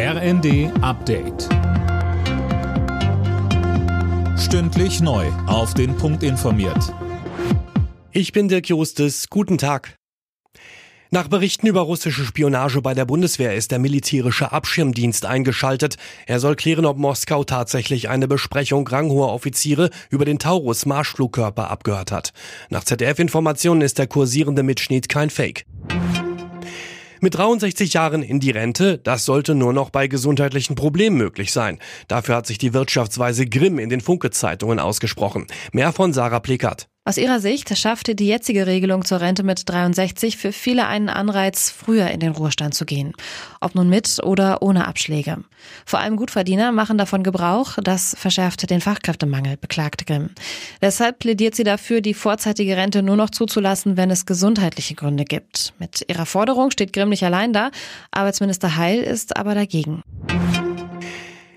RND Update. Stündlich neu. Auf den Punkt informiert. Ich bin Dirk Jostes. Guten Tag. Nach Berichten über russische Spionage bei der Bundeswehr ist der militärische Abschirmdienst eingeschaltet. Er soll klären, ob Moskau tatsächlich eine Besprechung ranghoher Offiziere über den Taurus Marschflugkörper abgehört hat. Nach ZDF-Informationen ist der kursierende Mitschnitt kein Fake. Mit 63 Jahren in die Rente, das sollte nur noch bei gesundheitlichen Problemen möglich sein. Dafür hat sich die Wirtschaftsweise Grimm in den Funke-Zeitungen ausgesprochen. Mehr von Sarah Plickert. Aus ihrer Sicht schaffte die jetzige Regelung zur Rente mit 63 für viele einen Anreiz, früher in den Ruhestand zu gehen. Ob nun mit oder ohne Abschläge. Vor allem Gutverdiener machen davon Gebrauch, das verschärfte den Fachkräftemangel, beklagt Grimm. Deshalb plädiert sie dafür, die vorzeitige Rente nur noch zuzulassen, wenn es gesundheitliche Gründe gibt. Mit ihrer Forderung steht Grimm nicht allein da. Arbeitsminister Heil ist aber dagegen.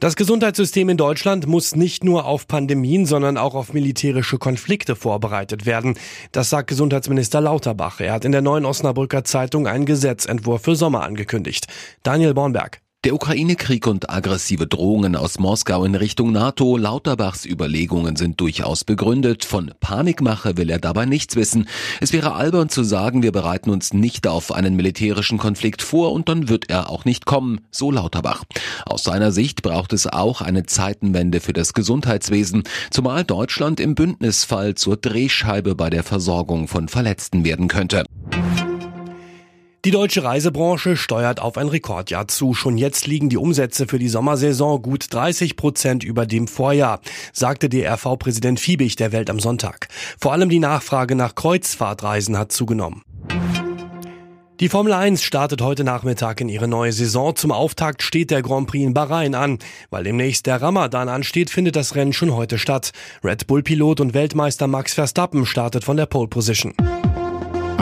Das Gesundheitssystem in Deutschland muss nicht nur auf Pandemien, sondern auch auf militärische Konflikte vorbereitet werden. Das sagt Gesundheitsminister Lauterbach. Er hat in der neuen Osnabrücker Zeitung einen Gesetzentwurf für Sommer angekündigt. Daniel Bornberg. Der Ukraine-Krieg und aggressive Drohungen aus Moskau in Richtung NATO, Lauterbachs Überlegungen sind durchaus begründet. Von Panikmache will er dabei nichts wissen. Es wäre albern zu sagen, wir bereiten uns nicht auf einen militärischen Konflikt vor und dann wird er auch nicht kommen, so Lauterbach. Aus seiner Sicht braucht es auch eine Zeitenwende für das Gesundheitswesen, zumal Deutschland im Bündnisfall zur Drehscheibe bei der Versorgung von Verletzten werden könnte. Die deutsche Reisebranche steuert auf ein Rekordjahr zu. Schon jetzt liegen die Umsätze für die Sommersaison gut 30 Prozent über dem Vorjahr, sagte DRV-Präsident Fiebig der Welt am Sonntag. Vor allem die Nachfrage nach Kreuzfahrtreisen hat zugenommen. Die Formel 1 startet heute Nachmittag in ihre neue Saison. Zum Auftakt steht der Grand Prix in Bahrain an. Weil demnächst der Ramadan ansteht, findet das Rennen schon heute statt. Red Bull-Pilot und Weltmeister Max Verstappen startet von der Pole Position.